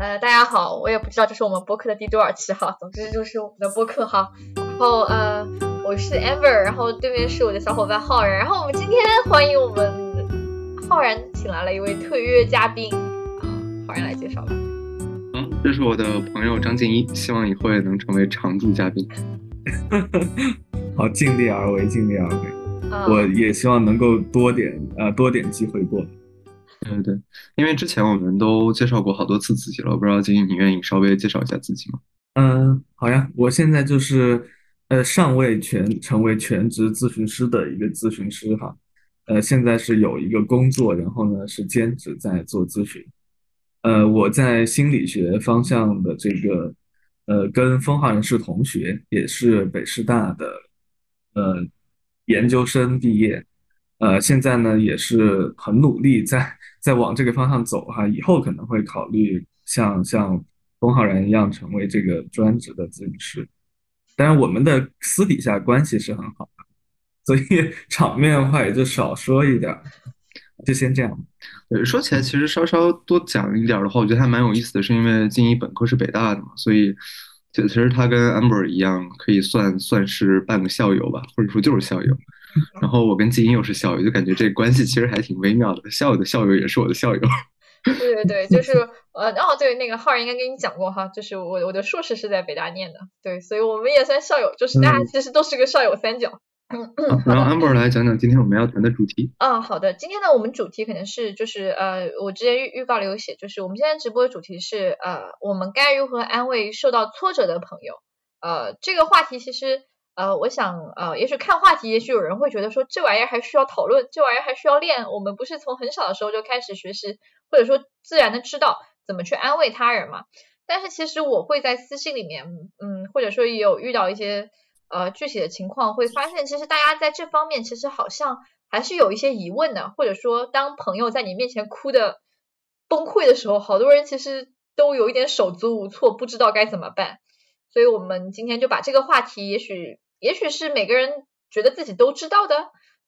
呃，大家好，我也不知道这是我们播客的第多少期哈，总之就是我们的播客哈。然后呃，我是 Amber，然后对面是我的小伙伴浩然，然后我们今天欢迎我们浩然请来了一位特约嘉宾啊，浩然来介绍吧。嗯，这是我的朋友张静一，希望以后也能成为常驻嘉宾。好，尽力而为，尽力而为。我也希望能够多点呃多点机会过。对对对，因为之前我们都介绍过好多次自己了，我不知道金你愿意稍微介绍一下自己吗？嗯，好呀，我现在就是呃尚未全成为全职咨询师的一个咨询师哈，呃现在是有一个工作，然后呢是兼职在做咨询。呃，我在心理学方向的这个呃跟风浩然是同学，也是北师大的呃研究生毕业。呃，现在呢也是很努力在在往这个方向走哈，以后可能会考虑像像龚浩然一样成为这个专职的咨询师。当然，我们的私底下关系是很好的，所以 场面话也就少说一点，就先这样。呃，说起来其实稍稍多讲一点的话，我觉得还蛮有意思的，是因为静怡本科是北大的嘛，所以就其实他跟 Amber 一样，可以算算是半个校友吧，或者说就是校友。然后我跟静音又是校友，就感觉这关系其实还挺微妙的。校友的校友也是我的校友。对对对，就是呃，哦对，那个浩然应该跟你讲过哈，就是我我的硕士是在北大念的，对，所以我们也算校友，就是大家其实都是个校友三角。然后 Amber 来讲讲今天我们要谈的主题。啊，好的，今天呢我们主题可能是就是呃，我之前预预告里有写，就是我们现在直播的主题是呃，我们该如何安慰受到挫折的朋友？呃，这个话题其实。呃，我想，呃，也许看话题，也许有人会觉得说，这玩意儿还需要讨论，这玩意儿还需要练。我们不是从很小的时候就开始学习，或者说自然的知道怎么去安慰他人嘛？但是其实我会在私信里面，嗯，或者说也有遇到一些呃具体的情况，会发现其实大家在这方面其实好像还是有一些疑问的，或者说当朋友在你面前哭的崩溃的时候，好多人其实都有一点手足无措，不知道该怎么办。所以我们今天就把这个话题，也许。也许是每个人觉得自己都知道的，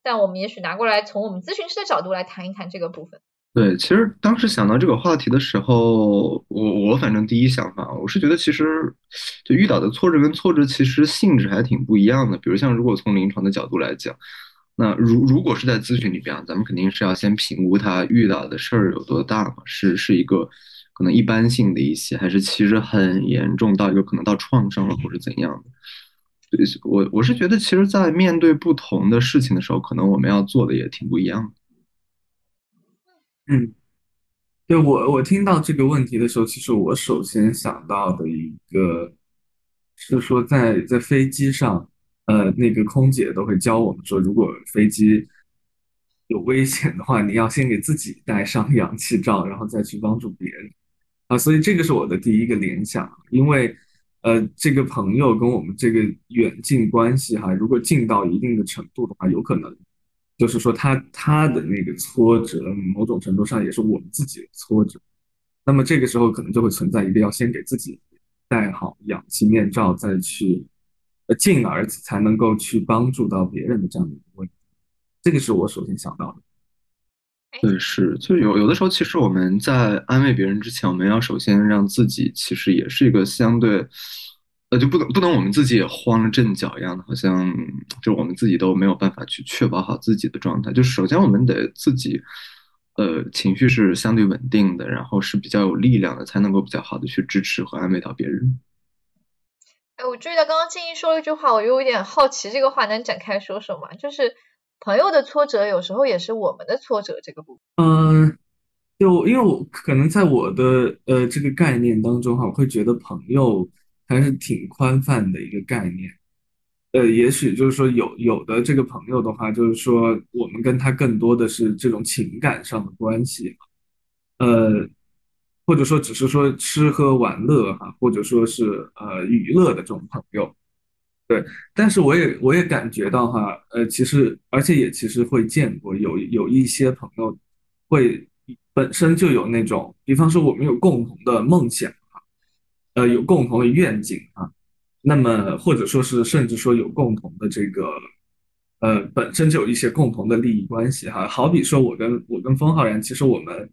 但我们也许拿过来从我们咨询师的角度来谈一谈这个部分。对，其实当时想到这个话题的时候，我我反正第一想法，我是觉得其实就遇到的挫折跟挫折其实性质还挺不一样的。比如像如果从临床的角度来讲，那如如果是在咨询里边，咱们肯定是要先评估他遇到的事儿有多大嘛，是是一个可能一般性的一些，还是其实很严重到一个可能到创伤了或者怎样的。对我我是觉得，其实，在面对不同的事情的时候，可能我们要做的也挺不一样的。嗯，对我我听到这个问题的时候，其实我首先想到的一个是说，在在飞机上，呃，那个空姐都会教我们说，如果飞机有危险的话，你要先给自己戴上 氧气罩，然后再去帮助别人啊。所以这个是我的第一个联想，因为。呃，这个朋友跟我们这个远近关系哈，如果近到一定的程度的话，有可能就是说他他的那个挫折，某种程度上也是我们自己的挫折。那么这个时候可能就会存在一个要先给自己戴好氧气面罩，再去呃进而才能够去帮助到别人的这样的一个问题。这个是我首先想到的。对，是，就有有的时候，其实我们在安慰别人之前，我们要首先让自己，其实也是一个相对，呃，就不能不能我们自己也慌了阵脚一样的，好像就我们自己都没有办法去确保好自己的状态。就是首先我们得自己，呃，情绪是相对稳定的，然后是比较有力量的，才能够比较好的去支持和安慰到别人。哎，我注意到刚刚静怡说了一句话，我又有点好奇，这个话能展开说说吗？就是。朋友的挫折有时候也是我们的挫折，这个部分。嗯，就因为我可能在我的呃这个概念当中哈，我会觉得朋友还是挺宽泛的一个概念。呃，也许就是说有有的这个朋友的话，就是说我们跟他更多的是这种情感上的关系，呃，或者说只是说吃喝玩乐哈，或者说是呃娱乐的这种朋友。对，但是我也我也感觉到哈，呃，其实而且也其实会见过有有一些朋友会本身就有那种，比方说我们有共同的梦想啊，呃，有共同的愿景啊，那么或者说是甚至说有共同的这个，呃，本身就有一些共同的利益关系哈，好比说我跟我跟封浩然，其实我们，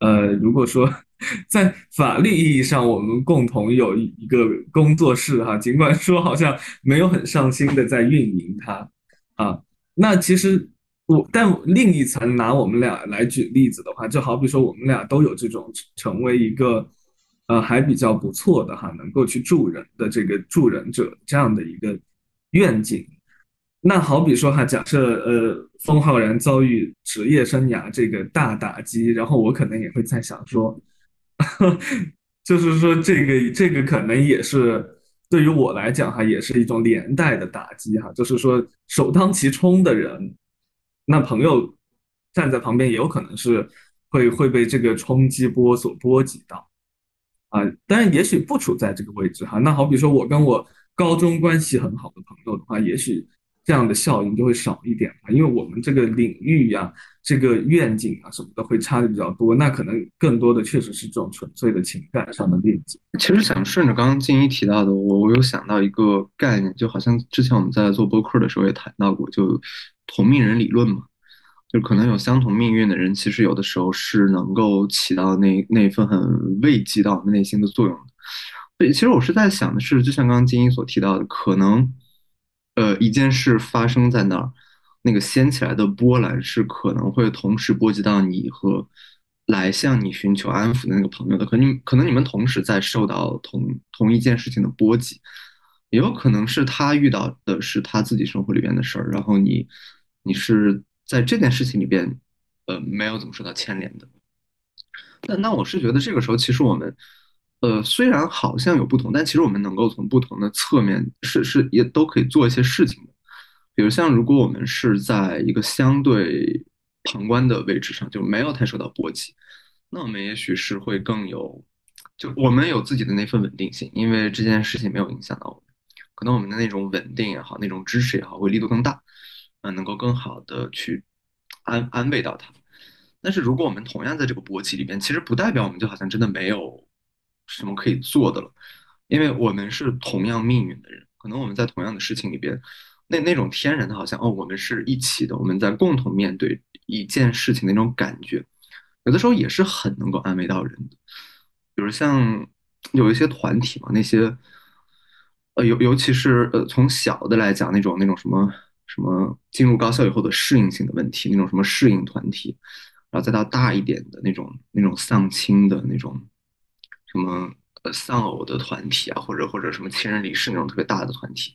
呃，如果说 在法律意义上，我们共同有一个工作室哈，尽管说好像没有很上心的在运营它啊。那其实我，但另一层拿我们俩来举例子的话，就好比说我们俩都有这种成为一个呃还比较不错的哈，能够去助人的这个助人者这样的一个愿景。那好比说哈，假设呃，封浩然遭遇职业生涯这个大打击，然后我可能也会在想说，就是说这个这个可能也是对于我来讲哈，也是一种连带的打击哈，就是说首当其冲的人，那朋友站在旁边也有可能是会会被这个冲击波所波及到啊，当然也许不处在这个位置哈，那好比说我跟我高中关系很好的朋友的话，也许。这样的效应就会少一点因为我们这个领域呀、这个愿景啊什么的会差的比较多，那可能更多的确实是这种纯粹的情感上的链接。其实想顺着刚刚静一提到的，我我有想到一个概念，就好像之前我们在做播客的时候也谈到过，就同命人理论嘛，就可能有相同命运的人，其实有的时候是能够起到那那份很慰藉到我们内心的作用的。所以其实我是在想的是，就像刚刚金一所提到的，可能。呃，一件事发生在那儿，那个掀起来的波澜是可能会同时波及到你和来向你寻求安抚的那个朋友的。可能可能你们同时在受到同同一件事情的波及，也有可能是他遇到的是他自己生活里边的事儿，然后你你是在这件事情里边，呃，没有怎么受到牵连的。那那我是觉得这个时候，其实我们。呃，虽然好像有不同，但其实我们能够从不同的侧面是是也都可以做一些事情的。比如像如果我们是在一个相对旁观的位置上，就没有太受到波及，那我们也许是会更有，就我们有自己的那份稳定性，因为这件事情没有影响到我们，可能我们的那种稳定也好，那种支持也好，会力度更大，嗯，能够更好的去安安慰到他。但是如果我们同样在这个波及里边，其实不代表我们就好像真的没有。什么可以做的了？因为我们是同样命运的人，可能我们在同样的事情里边，那那种天然的，好像哦，我们是一起的，我们在共同面对一件事情的那种感觉，有的时候也是很能够安慰到人的。比如像有一些团体嘛，那些呃，尤尤其是呃，从小的来讲，那种那种什么什么进入高校以后的适应性的问题，那种什么适应团体，然后再到大一点的那种那种丧亲的那种。什么呃丧偶的团体啊，或者或者什么亲人离世那种特别大的团体，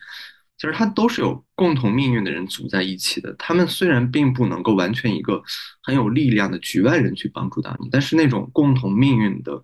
其实它都是有共同命运的人组在一起的。他们虽然并不能够完全一个很有力量的局外人去帮助到你，但是那种共同命运的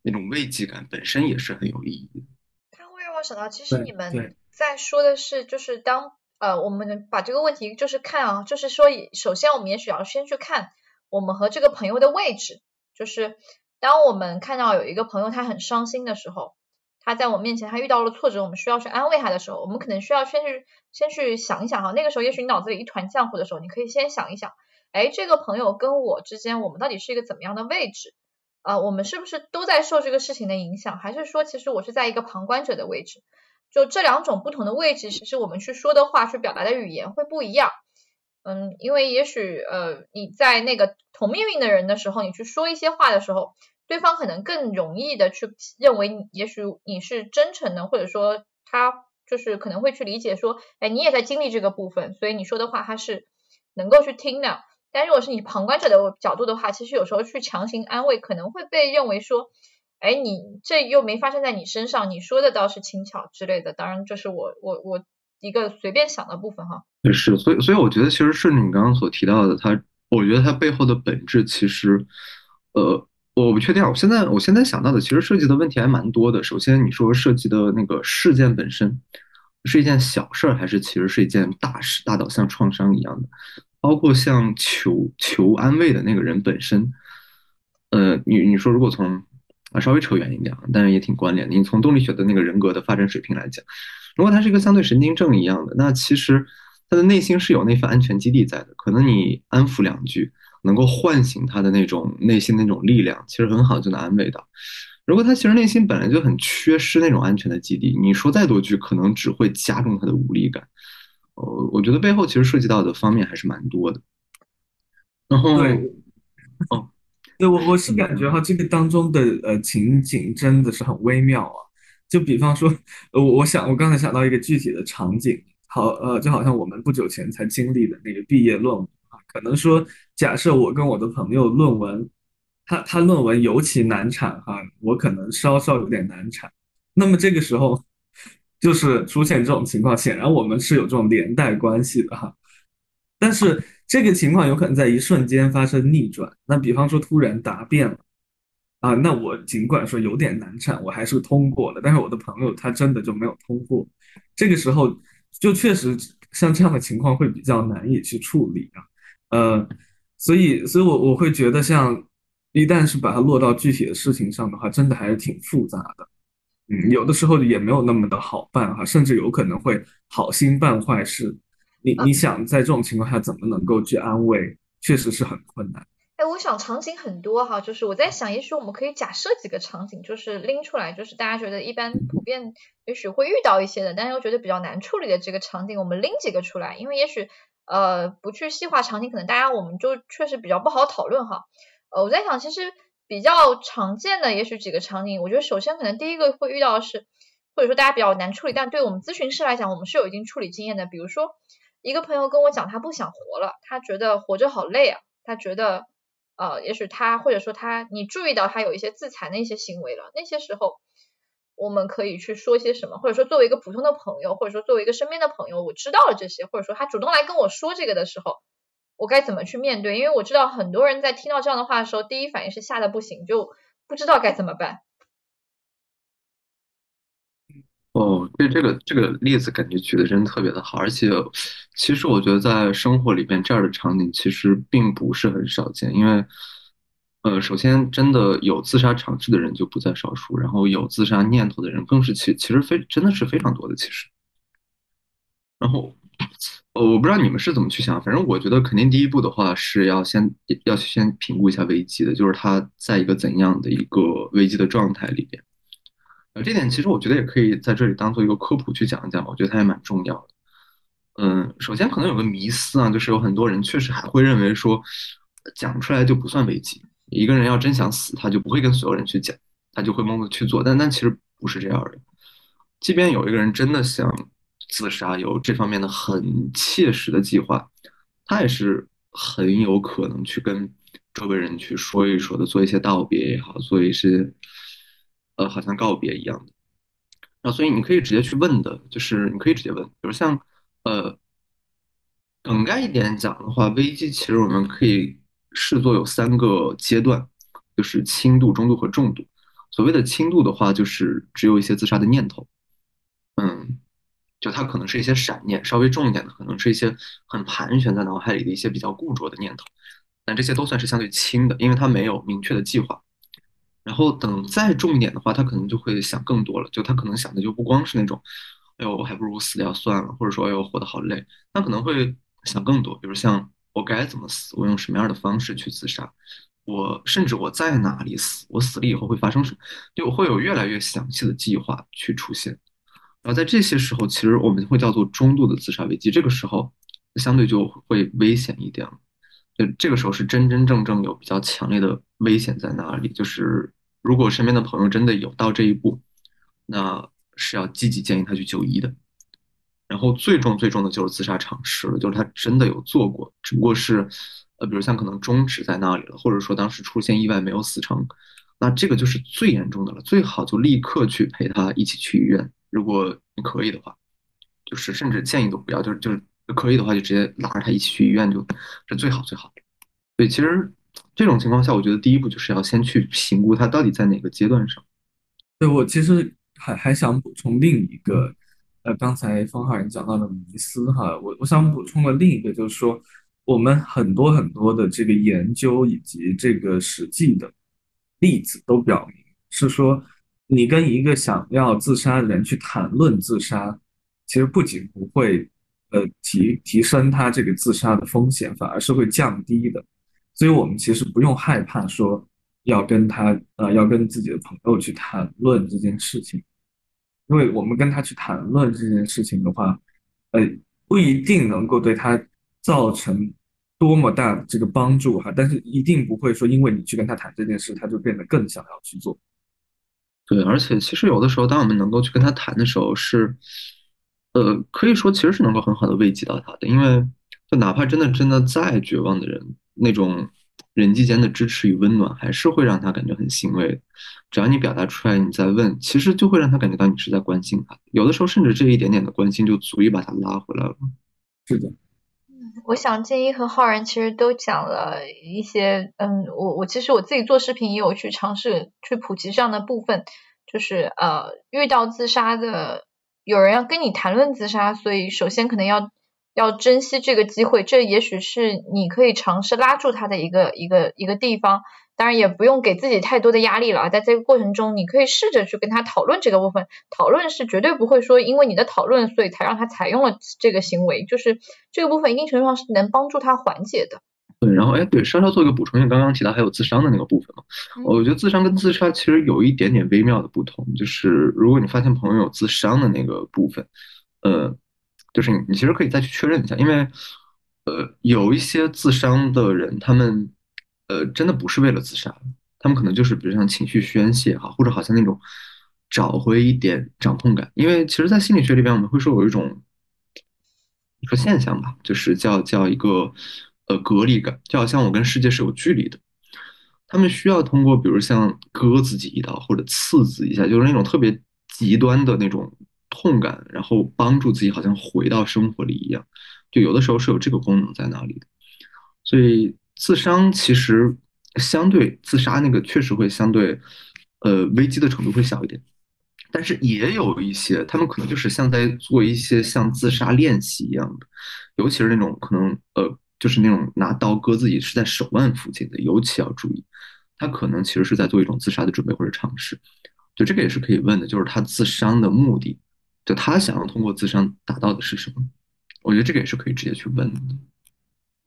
那种慰藉感本身也是很有意义的。它会让我想到，其实你们在说的是，就是当呃我们把这个问题就是看啊，就是说首先我们也许要先去看我们和这个朋友的位置，就是。当我们看到有一个朋友他很伤心的时候，他在我面前他遇到了挫折，我们需要去安慰他的时候，我们可能需要先去先去想一想哈，那个时候也许你脑子里一团浆糊的时候，你可以先想一想，哎，这个朋友跟我之间我们到底是一个怎么样的位置啊？我们是不是都在受这个事情的影响，还是说其实我是在一个旁观者的位置？就这两种不同的位置，其实我们去说的话，去表达的语言会不一样。嗯，因为也许呃你在那个同命运的人的时候，你去说一些话的时候，对方可能更容易的去认为，也许你是真诚的，或者说他就是可能会去理解说，哎，你也在经历这个部分，所以你说的话他是能够去听的。但如果是你旁观者的角度的话，其实有时候去强行安慰，可能会被认为说，哎，你这又没发生在你身上，你说的倒是轻巧之类的。当然，这是我我我。一个随便想的部分哈，是，所以所以我觉得其实顺着你刚刚所提到的，它，我觉得它背后的本质其实，呃，我不确定，我现在我现在想到的其实涉及的问题还蛮多的。首先你说涉及的那个事件本身是一件小事儿，还是其实是一件大事，大到像创伤一样的？包括像求求安慰的那个人本身，呃，你你说如果从啊稍微扯远一点，但是也挺关联的，你从动力学的那个人格的发展水平来讲。如果他是一个相对神经症一样的，那其实他的内心是有那份安全基地在的。可能你安抚两句，能够唤醒他的那种内心那种力量，其实很好就能安慰到。如果他其实内心本来就很缺失那种安全的基地，你说再多句，可能只会加重他的无力感。呃，我觉得背后其实涉及到的方面还是蛮多的。然后，对哦，对我我是感觉哈，这个当中的呃情景真的是很微妙啊。就比方说，呃，我想我刚才想到一个具体的场景，好，呃，就好像我们不久前才经历的那个毕业论文啊，可能说，假设我跟我的朋友论文，他他论文尤其难产哈，我可能稍稍有点难产，那么这个时候就是出现这种情况，显然我们是有这种连带关系的哈，但是这个情况有可能在一瞬间发生逆转，那比方说突然答辩了。啊，那我尽管说有点难产，我还是通过了。但是我的朋友他真的就没有通过，这个时候就确实像这样的情况会比较难以去处理啊。呃，所以，所以我我会觉得，像一旦是把它落到具体的事情上的话，真的还是挺复杂的。嗯，有的时候也没有那么的好办哈，甚至有可能会好心办坏事。你你想在这种情况下怎么能够去安慰，确实是很困难。哎，我想场景很多哈，就是我在想，也许我们可以假设几个场景，就是拎出来，就是大家觉得一般普遍，也许会遇到一些的，但是又觉得比较难处理的这个场景，我们拎几个出来，因为也许呃不去细化场景，可能大家我们就确实比较不好讨论哈。呃，我在想，其实比较常见的也许几个场景，我觉得首先可能第一个会遇到的是，或者说大家比较难处理，但对我们咨询师来讲，我们是有一定处理经验的。比如说一个朋友跟我讲，他不想活了，他觉得活着好累啊，他觉得。呃，也许他或者说他，你注意到他有一些自残的一些行为了，那些时候我们可以去说些什么，或者说作为一个普通的朋友，或者说作为一个身边的朋友，我知道了这些，或者说他主动来跟我说这个的时候，我该怎么去面对？因为我知道很多人在听到这样的话的时候，第一反应是吓得不行，就不知道该怎么办。哦，对这个这个例子感觉举的真特别的好，而且其实我觉得在生活里边这样的场景其实并不是很少见，因为呃，首先真的有自杀尝试的人就不在少数，然后有自杀念头的人更是其其实非真的是非常多的其实。然后呃，我不知道你们是怎么去想，反正我觉得肯定第一步的话是要先要先评估一下危机的，就是他在一个怎样的一个危机的状态里边。呃这点其实我觉得也可以在这里当做一个科普去讲一讲，我觉得它也蛮重要的。嗯，首先可能有个迷思啊，就是有很多人确实还会认为说，讲出来就不算危机。一个人要真想死，他就不会跟所有人去讲，他就会默默去做。但但其实不是这样的。即便有一个人真的想自杀，有这方面的很切实的计划，他也是很有可能去跟周围人去说一说的，做一些道别也好，做一些。呃，好像告别一样的，然后所以你可以直接去问的，就是你可以直接问，比如像呃，梗概一点讲的话，危机其实我们可以视作有三个阶段，就是轻度、中度和重度。所谓的轻度的话，就是只有一些自杀的念头，嗯，就它可能是一些闪念；稍微重一点的，可能是一些很盘旋在脑海里的一些比较固着的念头，但这些都算是相对轻的，因为它没有明确的计划。然后等再重一点的话，他可能就会想更多了。就他可能想的就不光是那种，哎呦，我还不如死掉算了，或者说，哎呦，活得好累。他可能会想更多，比如像我该怎么死，我用什么样的方式去自杀，我甚至我在哪里死，我死了以后会发生什么，就会有越来越详细的计划去出现。然后在这些时候，其实我们会叫做中度的自杀危机，这个时候相对就会危险一点了。就这个时候是真真正正有比较强烈的危险在那里，就是。如果身边的朋友真的有到这一步，那是要积极建议他去就医的。然后最重最重的就是自杀尝试了，就是他真的有做过，只不过是，呃，比如像可能终止在那里了，或者说当时出现意外没有死成，那这个就是最严重的了。最好就立刻去陪他一起去医院，如果你可以的话，就是甚至建议都不要，就是就是可以的话就直接拉着他一起去医院，就是最好最好。对，其实。这种情况下，我觉得第一步就是要先去评估他到底在哪个阶段上。对我其实还还想补充另一个，呃，刚才方浩然讲到的迷思哈，我我想补充的另一个就是说，我们很多很多的这个研究以及这个实际的例子都表明，是说你跟一个想要自杀的人去谈论自杀，其实不仅不会呃提提升他这个自杀的风险，反而是会降低的。所以，我们其实不用害怕说要跟他，呃，要跟自己的朋友去谈论这件事情，因为我们跟他去谈论这件事情的话，呃，不一定能够对他造成多么大的这个帮助哈，但是一定不会说因为你去跟他谈这件事，他就变得更想要去做。对，而且其实有的时候，当我们能够去跟他谈的时候，是，呃，可以说其实是能够很好的慰藉到他的，因为就哪怕真的真的再绝望的人，那种人际间的支持与温暖，还是会让他感觉很欣慰。只要你表达出来，你在问，其实就会让他感觉到你是在关心他。有的时候，甚至这一点点的关心就足以把他拉回来了。是的。我想建一和浩然其实都讲了一些，嗯，我我其实我自己做视频也有去尝试去普及这样的部分，就是呃遇到自杀的有人要跟你谈论自杀，所以首先可能要要珍惜这个机会，这也许是你可以尝试拉住他的一个一个一个地方。当然也不用给自己太多的压力了，在这个过程中，你可以试着去跟他讨论这个部分。讨论是绝对不会说因为你的讨论，所以才让他采用了这个行为，就是这个部分一定程度上是能帮助他缓解的。对，然后哎，对，稍稍做一个补充，因为刚刚提到还有自伤的那个部分嘛，我觉得自伤跟自杀其实有一点点微妙的不同，就是如果你发现朋友有自伤的那个部分，呃，就是你你其实可以再去确认一下，因为呃有一些自伤的人，他们。呃，真的不是为了自杀，他们可能就是比如像情绪宣泄哈，或者好像那种找回一点掌控感。因为其实，在心理学里边，我们会说有一种说现象吧，就是叫叫一个呃隔离感，就好像我跟世界是有距离的。他们需要通过比如像割自己一刀或者刺自己一下，就是那种特别极端的那种痛感，然后帮助自己好像回到生活里一样。就有的时候是有这个功能在那里的，所以。自伤其实相对自杀那个确实会相对，呃，危机的程度会小一点，但是也有一些，他们可能就是像在做一些像自杀练习一样的，尤其是那种可能呃，就是那种拿刀割自己是在手腕附近的，尤其要注意，他可能其实是在做一种自杀的准备或者尝试，就这个也是可以问的，就是他自伤的目的，就他想要通过自伤达到的是什么？我觉得这个也是可以直接去问的。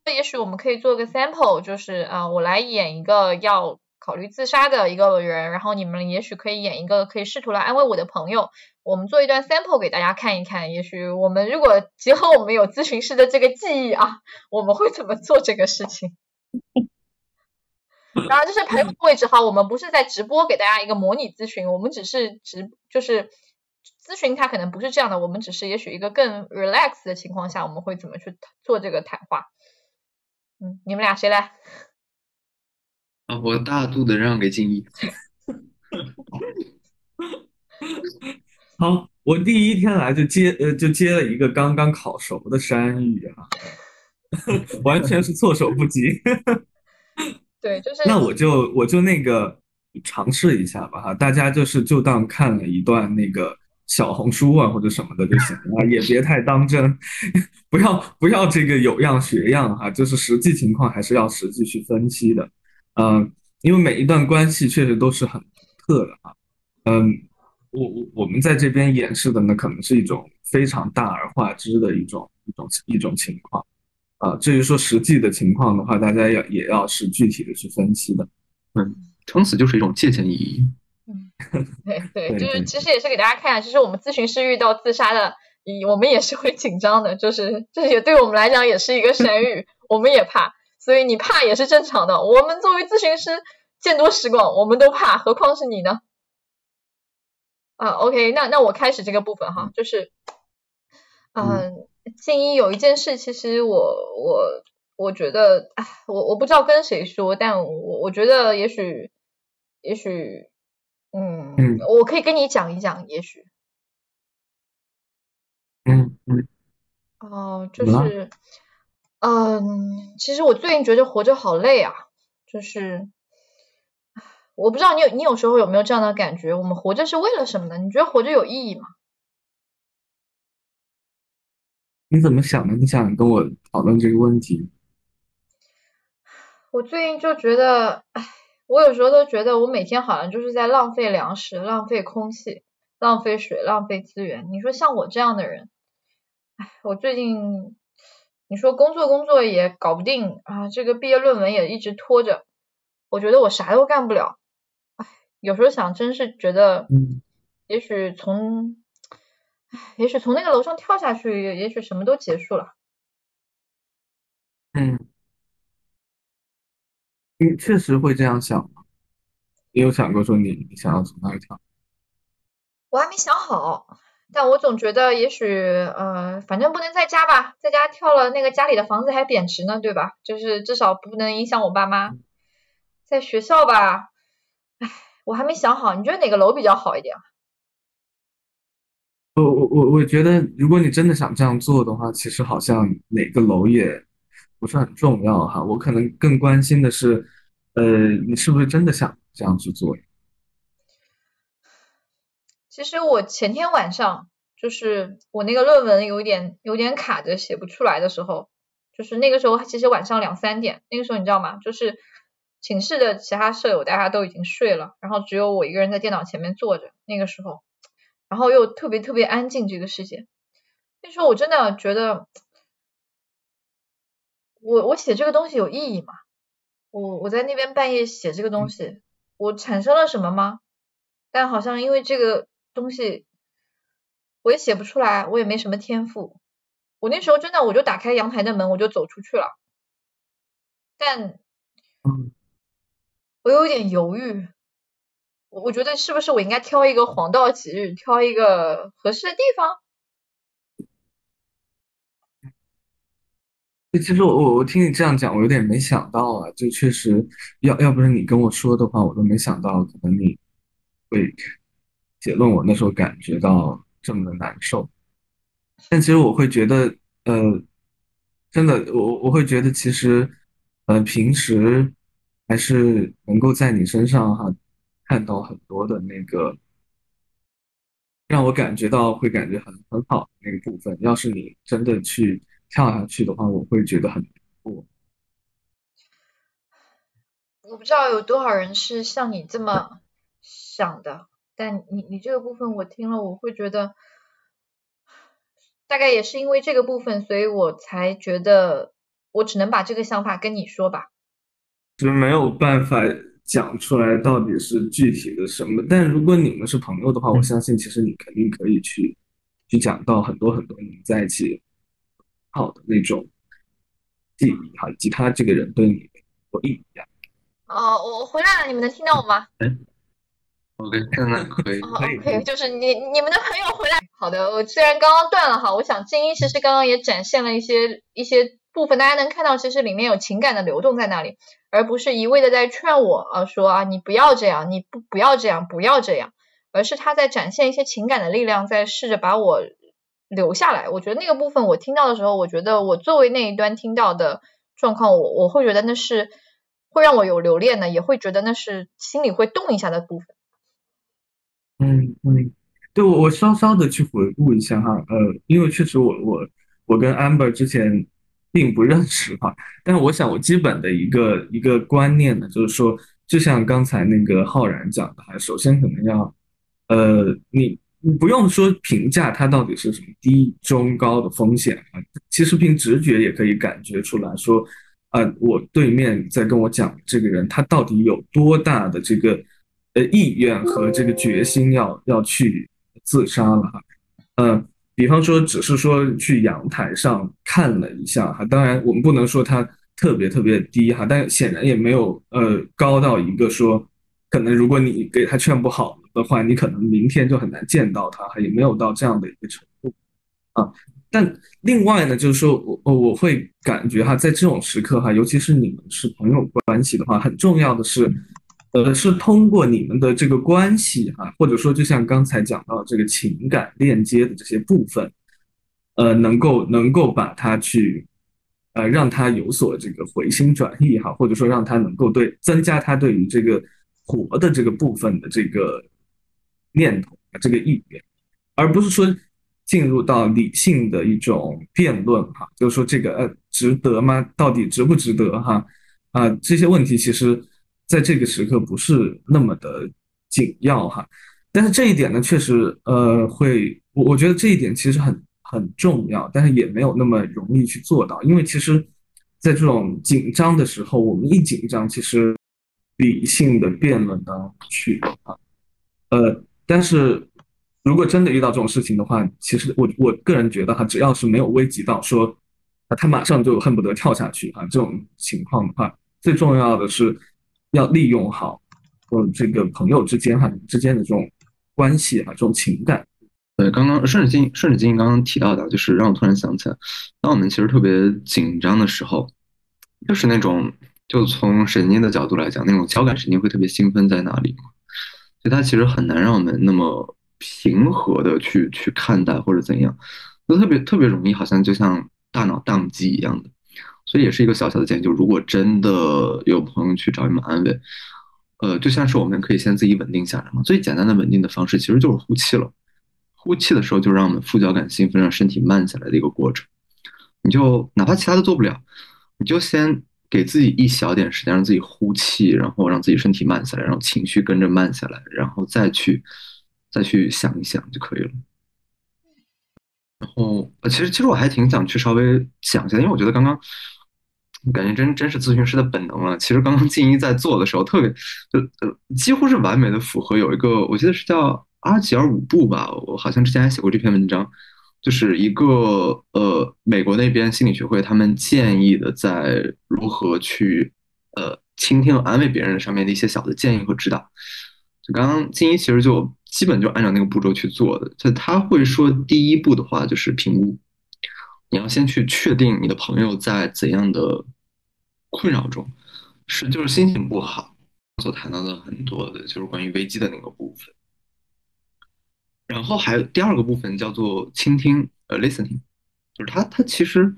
那也许我们可以做个 sample，就是啊，我来演一个要考虑自杀的一个人，然后你们也许可以演一个可以试图来安慰我的朋友。我们做一段 sample 给大家看一看，也许我们如果结合我们有咨询师的这个记忆啊，我们会怎么做这个事情？然后就是排位置哈，我们不是在直播给大家一个模拟咨询，我们只是直就是咨询，它可能不是这样的，我们只是也许一个更 relax 的情况下，我们会怎么去做这个谈话？嗯，你们俩谁来？啊，我大度的让给静怡。好，我第一天来就接呃就接了一个刚刚烤熟的山芋啊，完全是措手不及。对，就是。那我就我就那个尝试一下吧哈，大家就是就当看了一段那个。小红书啊，或者什么的就行了，也别太当真，不要不要这个有样学样哈，就是实际情况还是要实际去分析的，嗯，因为每一段关系确实都是很独特的啊，嗯，我我我们在这边演示的呢，可能是一种非常大而化之的一种一种一种情况，啊，至于说实际的情况的话，大家要也要是具体的去分析的，嗯，撑死就是一种借鉴意义。对对，就是其实也是给大家看，其实我们咨询师遇到自杀的，我们也是会紧张的，就是这也对我们来讲也是一个神谕，我们也怕，所以你怕也是正常的。我们作为咨询师见多识广，我们都怕，何况是你呢？啊，OK，那那我开始这个部分哈，就是，嗯，静一有一件事，其实我我我觉得，唉，我我不知道跟谁说，但我我觉得也许也许。嗯，我可以跟你讲一讲，也许，嗯嗯，哦，就是，嗯，其实我最近觉得活着好累啊，就是，我不知道你有你有时候有没有这样的感觉？我们活着是为了什么呢？你觉得活着有意义吗？你怎么想的？你想跟我讨论这个问题？我最近就觉得，唉。我有时候都觉得，我每天好像就是在浪费粮食、浪费空气、浪费水、浪费资源。你说像我这样的人，哎，我最近你说工作工作也搞不定啊，这个毕业论文也一直拖着，我觉得我啥都干不了。哎，有时候想，真是觉得，也许从，哎，也许从那个楼上跳下去，也许什么都结束了。嗯。你确实会这样想吗？你有想过说你你想要从哪里跳？我还没想好，但我总觉得也许呃，反正不能在家吧，在家跳了那个家里的房子还贬值呢，对吧？就是至少不能影响我爸妈。在学校吧，唉，我还没想好，你觉得哪个楼比较好一点？我我我我觉得，如果你真的想这样做的话，其实好像哪个楼也不是很重要哈。我可能更关心的是，呃，你是不是真的想这样去做？其实我前天晚上就是我那个论文有点有点卡着写不出来的时候，就是那个时候其实晚上两三点，那个时候你知道吗？就是寝室的其他舍友大家都已经睡了，然后只有我一个人在电脑前面坐着，那个时候。然后又特别特别安静，这个世界。那时候我真的觉得，我我写这个东西有意义吗？我我在那边半夜写这个东西，我产生了什么吗？但好像因为这个东西，我也写不出来，我也没什么天赋。我那时候真的，我就打开阳台的门，我就走出去了。但，我有点犹豫。我我觉得是不是我应该挑一个黄道吉日，挑一个合适的地方？其实我我我听你这样讲，我有点没想到啊，就确实要要不是你跟我说的话，我都没想到可能你会写论文的时候感觉到这么的难受。但其实我会觉得，呃，真的，我我会觉得其实，呃，平时还是能够在你身上哈。看到很多的那个让我感觉到会感觉很很好的那个部分，要是你真的去跳下去的话，我会觉得很我我不知道有多少人是像你这么想的，但你你这个部分我听了，我会觉得大概也是因为这个部分，所以我才觉得我只能把这个想法跟你说吧，就没有办法。讲出来到底是具体的什么？但如果你们是朋友的话，我相信其实你肯定可以去去讲到很多很多你们在一起好的那种记忆哈，以及他这个人对你有意义啊。哦，我回来了，你们能听到我吗？哎，OK，现在可以。OK，就是你你们的朋友回来。好的，我虽然刚刚断了哈，我想静音其实刚刚也展现了一些一些部分，大家能看到其实里面有情感的流动在那里。而不是一味的在劝我啊，说啊你不要这样，你不不要这样，不要这样，而是他在展现一些情感的力量，在试着把我留下来。我觉得那个部分我听到的时候，我觉得我作为那一端听到的状况，我我会觉得那是会让我有留恋的，也会觉得那是心里会动一下的部分。嗯嗯，对我我稍稍的去回顾一下哈，呃，因为确实我我我跟 Amber 之前。并不认识哈，但是我想我基本的一个一个观念呢，就是说，就像刚才那个浩然讲的哈，首先可能要，呃，你你不用说评价它到底是什么低中高的风险啊，其实凭直觉也可以感觉出来说，啊，我对面在跟我讲这个人他到底有多大的这个呃意愿和这个决心要要去自杀了哈，嗯。比方说，只是说去阳台上看了一下哈，当然我们不能说它特别特别低哈，但显然也没有呃高到一个说，可能如果你给他劝不好的话，你可能明天就很难见到他，也没有到这样的一个程度啊。但另外呢，就是说我我会感觉哈，在这种时刻哈，尤其是你们是朋友关系的话，很重要的是。呃，是通过你们的这个关系哈，或者说就像刚才讲到这个情感链接的这些部分，呃，能够能够把它去，呃，让他有所这个回心转意哈，或者说让他能够对增加他对于这个活的这个部分的这个念头这个意愿，而不是说进入到理性的一种辩论哈，就是说这个呃值得吗？到底值不值得哈？啊，这些问题其实。在这个时刻不是那么的紧要哈，但是这一点呢，确实呃会，我我觉得这一点其实很很重要，但是也没有那么容易去做到，因为其实，在这种紧张的时候，我们一紧张，其实理性的辩论当中去啊，呃，但是如果真的遇到这种事情的话，其实我我个人觉得哈，只要是没有危及到说，他马上就恨不得跳下去啊这种情况的话，最重要的是。要利用好，呃，这个朋友之间哈之间的这种关系啊，这种情感。对，刚刚顺着经顺着经刚刚提到的，就是让我突然想起来，当我们其实特别紧张的时候，就是那种就从神经的角度来讲，那种交感神经会特别兴奋在那里嘛，所以它其实很难让我们那么平和的去去看待或者怎样，就特别特别容易，好像就像大脑宕机一样的。所以也是一个小小的建议，就如果真的有朋友去找你们安慰，呃，就像是我们可以先自己稳定下来嘛。最简单的稳定的方式其实就是呼气了。呼气的时候，就让我们副交感兴奋，让身体慢下来的一个过程。你就哪怕其他的做不了，你就先给自己一小点时间，让自己呼气，然后让自己身体慢下来，让情绪跟着慢下来，然后再去再去想一想就可以了。然后，呃，其实其实我还挺想去稍微讲一下，因为我觉得刚刚感觉真真是咨询师的本能了。其实刚刚静一在做的时候，特别就呃几乎是完美的符合有一个，我记得是叫。阿吉尔五步吧，我好像之前还写过这篇文章，就是一个呃美国那边心理学会他们建议的，在如何去呃倾听安慰别人上面的一些小的建议和指导。就刚刚静一其实就基本就按照那个步骤去做的，就他会说第一步的话就是评估，你要先去确定你的朋友在怎样的困扰中，是就是心情不好，所谈到的很多的就是关于危机的那个部分。然后还有第二个部分叫做倾听，呃，listening，就是他他其实，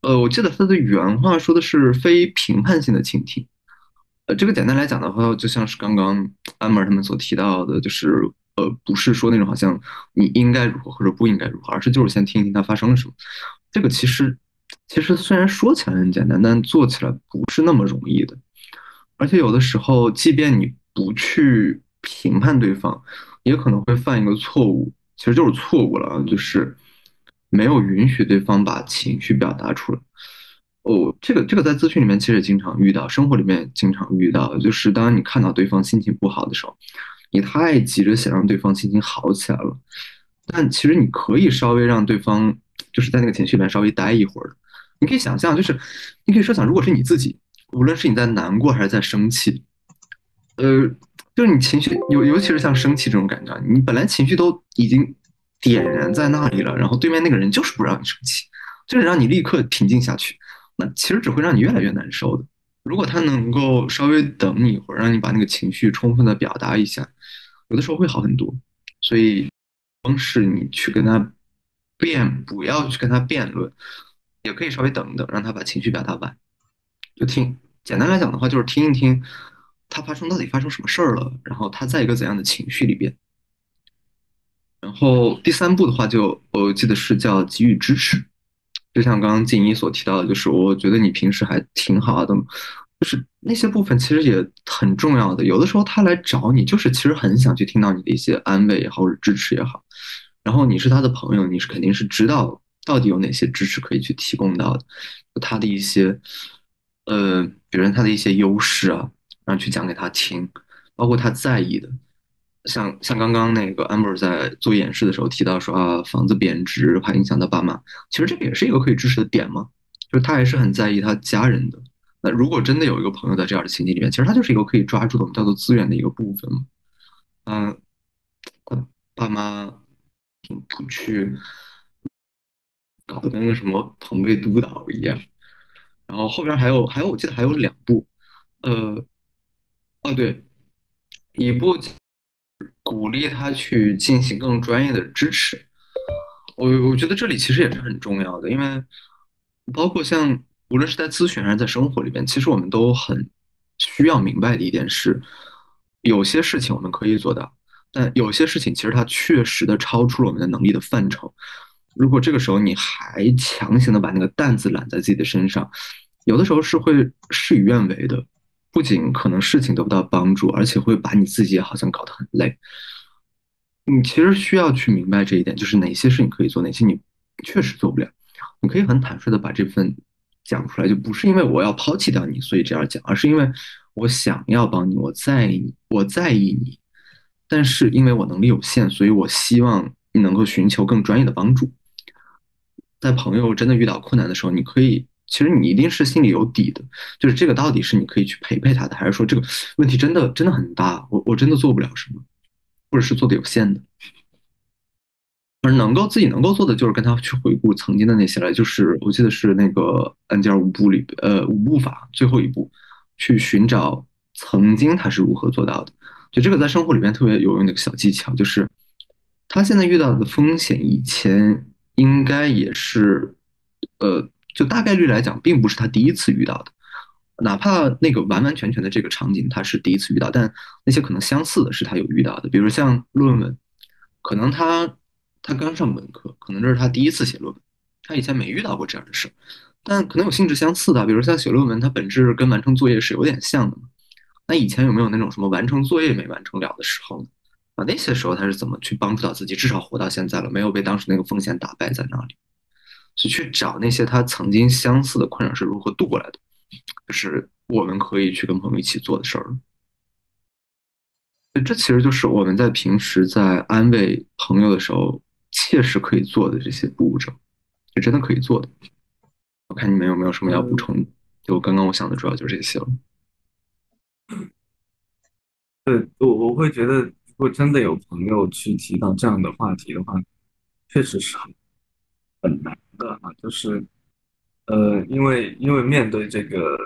呃，我记得他的原话说的是非评判性的倾听，呃，这个简单来讲的话，就像是刚刚安门他们所提到的，就是呃，不是说那种好像你应该如何或者不应该如何，而是就是先听听他发生了什么。这个其实其实虽然说起来很简单，但做起来不是那么容易的，而且有的时候，即便你不去评判对方。也可能会犯一个错误，其实就是错误了，就是没有允许对方把情绪表达出来。哦，这个这个在咨询里面其实也经常遇到，生活里面也经常遇到，就是当你看到对方心情不好的时候，你太急着想让对方心情好起来了，但其实你可以稍微让对方就是在那个情绪里面稍微待一会儿。你可以想象，就是你可以设想，如果是你自己，无论是你在难过还是在生气，呃。就是你情绪尤尤其是像生气这种感觉，你本来情绪都已经点燃在那里了，然后对面那个人就是不让你生气，就是让你立刻平静下去，那其实只会让你越来越难受的。如果他能够稍微等你一会儿，让你把那个情绪充分的表达一下，有的时候会好很多。所以，方式你去跟他辩，不要去跟他辩论，也可以稍微等等，让他把情绪表达完，就听。简单来讲的话，就是听一听。他发生到底发生什么事儿了？然后他在一个怎样的情绪里边？然后第三步的话，就我记得是叫给予支持，就像刚刚静怡所提到的，就是我觉得你平时还挺好的，就是那些部分其实也很重要的。有的时候他来找你，就是其实很想去听到你的一些安慰也好，或者支持也好。然后你是他的朋友，你是肯定是知道到底有哪些支持可以去提供到的，他的一些呃，比如他的一些优势啊。然后去讲给他听，包括他在意的，像像刚刚那个 Amber 在做演示的时候提到说啊，房子贬值怕影响到爸妈，其实这个也是一个可以支持的点嘛，就是他还是很在意他家人的。那如果真的有一个朋友在这样的情境里面，其实他就是一个可以抓住的我们叫做资源的一个部分嘛。嗯，爸妈不去搞得跟个什么朋辈督导一样，然后后边还有还有我记得还有两步，呃。哦，对，一步鼓励他去进行更专业的支持。我我觉得这里其实也是很重要的，因为包括像无论是在咨询还是在生活里边，其实我们都很需要明白的一点是，有些事情我们可以做到，但有些事情其实它确实的超出了我们的能力的范畴。如果这个时候你还强行的把那个担子揽在自己的身上，有的时候是会事与愿违的。不仅可能事情得不到帮助，而且会把你自己好像搞得很累。你其实需要去明白这一点，就是哪些事你可以做，哪些你确实做不了。你可以很坦率的把这份讲出来，就不是因为我要抛弃掉你，所以这样讲，而是因为我想要帮你，我在意你，我在意你。但是因为我能力有限，所以我希望你能够寻求更专业的帮助。在朋友真的遇到困难的时候，你可以其实你一定是心里有底的，就是这个到底是你可以去陪陪他的，还是说这个问题真的真的很大，我我真的做不了什么，或者是做的有限的。而能够自己能够做的，就是跟他去回顾曾经的那些来，就是我记得是那个案件五步里，呃，五步法最后一步，去寻找曾经他是如何做到的。就这个在生活里面特别有用的一个小技巧，就是他现在遇到的风险，以前应该也是，呃，就大概率来讲，并不是他第一次遇到的。哪怕那个完完全全的这个场景他是第一次遇到，但那些可能相似的是他有遇到的，比如像论文，可能他。他刚上本科，可能这是他第一次写论文，他以前没遇到过这样的事儿，但可能有性质相似的，比如像写论文，它本质跟完成作业是有点像的。那以前有没有那种什么完成作业没完成了的时候呢？啊，那些时候他是怎么去帮助到自己，至少活到现在了，没有被当时那个风险打败在那里？就去找那些他曾经相似的困扰是如何度过来的，就是我们可以去跟朋友一起做的事儿。这其实就是我们在平时在安慰朋友的时候。切实可以做的这些步骤，是真的可以做的。我看你们有没有什么要补充？就刚刚我想的主要就是这些了。对我我会觉得，如果真的有朋友去提到这样的话题的话，确实是很很难的啊。就是呃，因为因为面对这个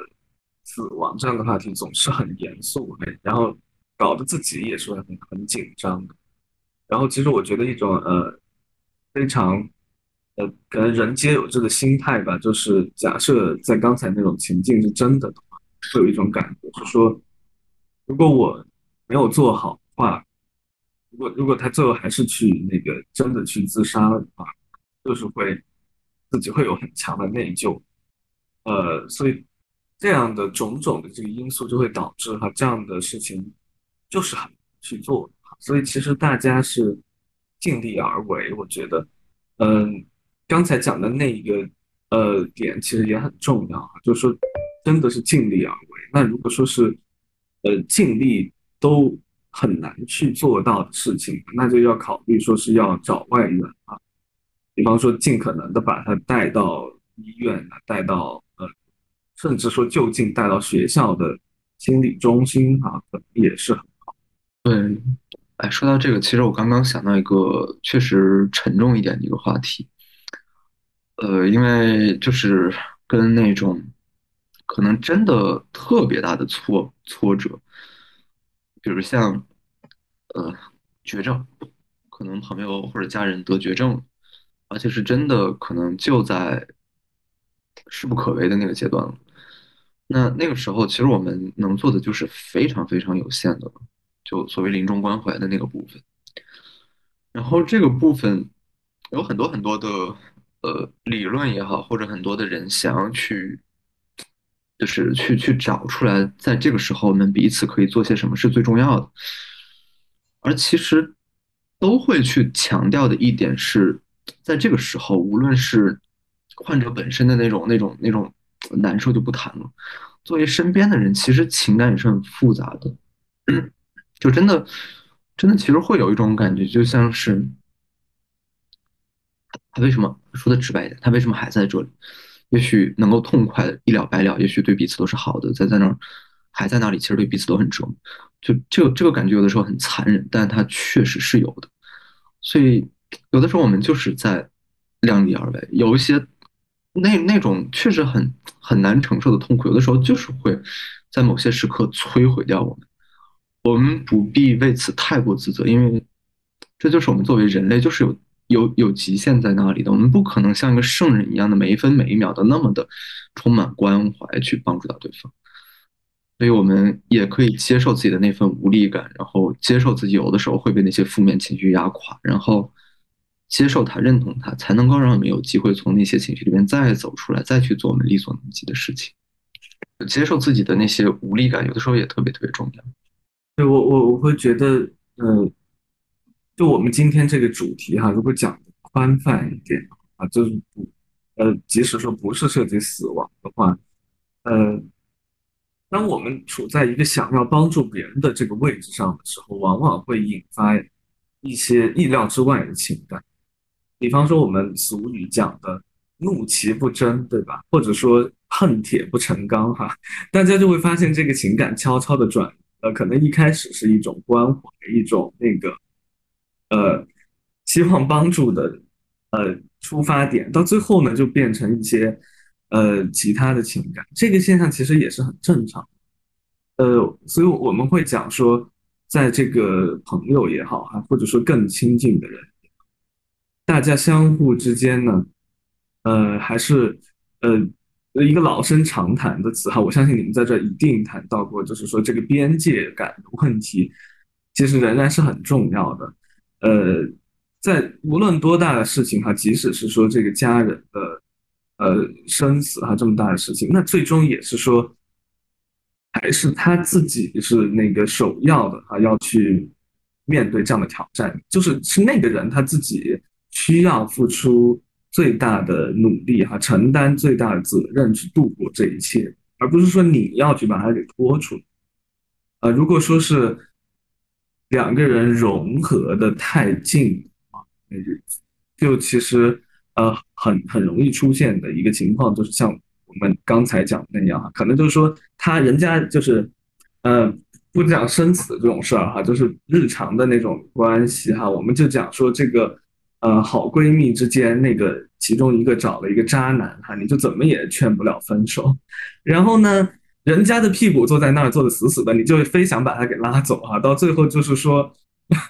死亡这样的话题，总是很严肃，然后搞得自己也是很很紧张的。然后其实我觉得一种呃。非常，呃，可能人皆有这个心态吧。就是假设在刚才那种情境是真的的话，会有一种感觉，是说，如果我没有做好的话，如果如果他最后还是去那个真的去自杀了的话，就是会自己会有很强的内疚。呃，所以这样的种种的这个因素就会导致哈这样的事情就是很去做。所以其实大家是。尽力而为，我觉得，嗯，刚才讲的那一个呃点其实也很重要，就是说，真的是尽力而为。那如果说是，呃，尽力都很难去做到的事情，那就要考虑说是要找外援啊，比方说尽可能的把他带到医院啊，带到呃，甚至说就近带到学校的心理中心啊，也是很好。对。哎，说到这个，其实我刚刚想到一个确实沉重一点的一个话题，呃，因为就是跟那种可能真的特别大的挫挫折，比如像呃绝症，可能朋友或者家人得绝症，而且是真的可能就在势不可为的那个阶段了。那那个时候，其实我们能做的就是非常非常有限的。就所谓临终关怀的那个部分，然后这个部分有很多很多的呃理论也好，或者很多的人想要去，就是去去找出来，在这个时候我们彼此可以做些什么是最重要的，而其实都会去强调的一点是，在这个时候，无论是患者本身的那种那种那种难受就不谈了，作为身边的人，其实情感也是很复杂的。就真的，真的，其实会有一种感觉，就像是他为什么说的直白一点，他为什么还在这里？也许能够痛快一了百了，也许对彼此都是好的，在在那儿还在那里，其实对彼此都很折磨。就这个这个感觉，有的时候很残忍，但它确实是有的。所以有的时候我们就是在量力而为，有一些那那种确实很很难承受的痛苦，有的时候就是会在某些时刻摧毁掉我们。我们不必为此太过自责，因为这就是我们作为人类，就是有有有极限在那里的。我们不可能像一个圣人一样的每一分每一秒都那么的充满关怀去帮助到对方，所以我们也可以接受自己的那份无力感，然后接受自己有的时候会被那些负面情绪压垮，然后接受它、认同它，才能够让我们有机会从那些情绪里面再走出来，再去做我们力所能及的事情。接受自己的那些无力感，有的时候也特别特别重要。对我我我会觉得，嗯，就我们今天这个主题哈，如果讲的宽泛一点啊，就是不，呃，即使说不是涉及死亡的话，呃，当我们处在一个想要帮助别人的这个位置上的时候，往往会引发一些意料之外的情感。比方说我们俗语讲的“怒其不争，对吧？或者说恨铁不成钢，哈，大家就会发现这个情感悄悄的转，呃，可能一开始是一种关怀，一种那个，呃，希望帮助的，呃，出发点，到最后呢，就变成一些，呃，其他的情感。这个现象其实也是很正常，呃，所以我们会讲说，在这个朋友也好哈，或者说更亲近的人。大家相互之间呢，呃，还是呃一个老生常谈的词哈，我相信你们在这一定谈到过，就是说这个边界感的问题，其实仍然是很重要的。呃，在无论多大的事情哈，即使是说这个家人的呃生死哈这么大的事情，那最终也是说，还是他自己是那个首要的哈，要去面对这样的挑战，就是是那个人他自己。需要付出最大的努力哈，承担最大的责任去度过这一切，而不是说你要去把它给拖出来。呃，如果说是两个人融合的太近啊，那就就其实呃很很容易出现的一个情况，就是像我们刚才讲的那样哈，可能就是说他人家就是呃不讲生死这种事儿哈，就是日常的那种关系哈，我们就讲说这个。呃，好闺蜜之间那个其中一个找了一个渣男哈，你就怎么也劝不了分手。然后呢，人家的屁股坐在那儿坐的死死的，你就非想把他给拉走哈。到最后就是说，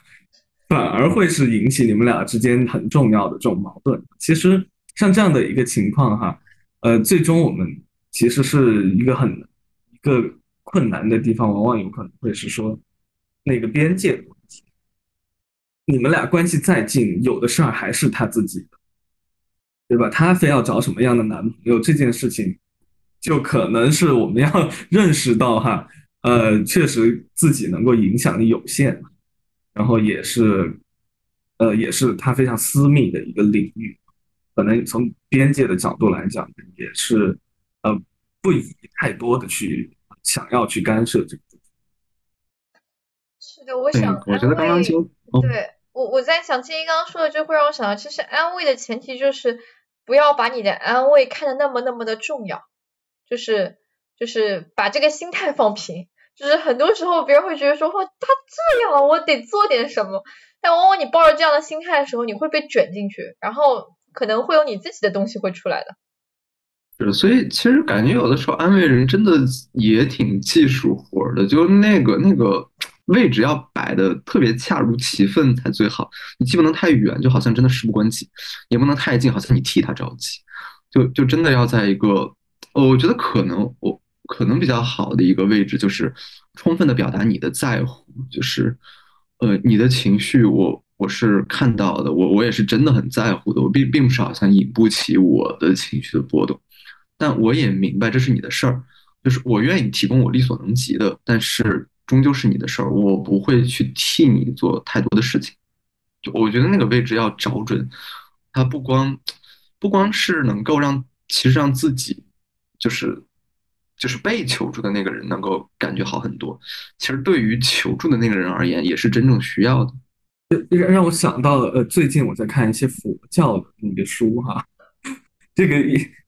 反而会是引起你们俩之间很重要的这种矛盾。其实像这样的一个情况哈，呃，最终我们其实是一个很一个困难的地方，往往有可能会是说那个边界的问题。你们俩关系再近，有的事儿还是他自己的，对吧？他非要找什么样的男朋友，这件事情就可能是我们要 认识到哈，呃，确实自己能够影响力有限，然后也是，呃，也是它非常私密的一个领域，可能从边界的角度来讲，也是呃，不宜太多的去想要去干涉这个。是的，我想，我觉得刚刚就对我我在想，金一刚刚说的，就会让我想到，其实安慰的前提就是不要把你的安慰看得那么那么的重要，就是就是把这个心态放平。就是很多时候别人会觉得说，哦，他这样，我得做点什么。但往往你抱着这样的心态的时候，你会被卷进去，然后可能会有你自己的东西会出来的。是，所以其实感觉有的时候安慰人真的也挺技术活的，就那个那个。位置要摆的特别恰如其分才最好，你既不能太远，就好像真的事不关己，也不能太近，好像你替他着急，就就真的要在一个，呃我觉得可能我可能比较好的一个位置，就是充分的表达你的在乎，就是呃你的情绪我我是看到的，我我也是真的很在乎的，我并并不是好像引不起我的情绪的波动，但我也明白这是你的事儿，就是我愿意提供我力所能及的，但是。终究是你的事儿，我不会去替你做太多的事情。就我觉得那个位置要找准，它不光不光是能够让其实让自己就是就是被求助的那个人能够感觉好很多，其实对于求助的那个人而言也是真正需要的。让让我想到了，呃，最近我在看一些佛教的那个书哈。这个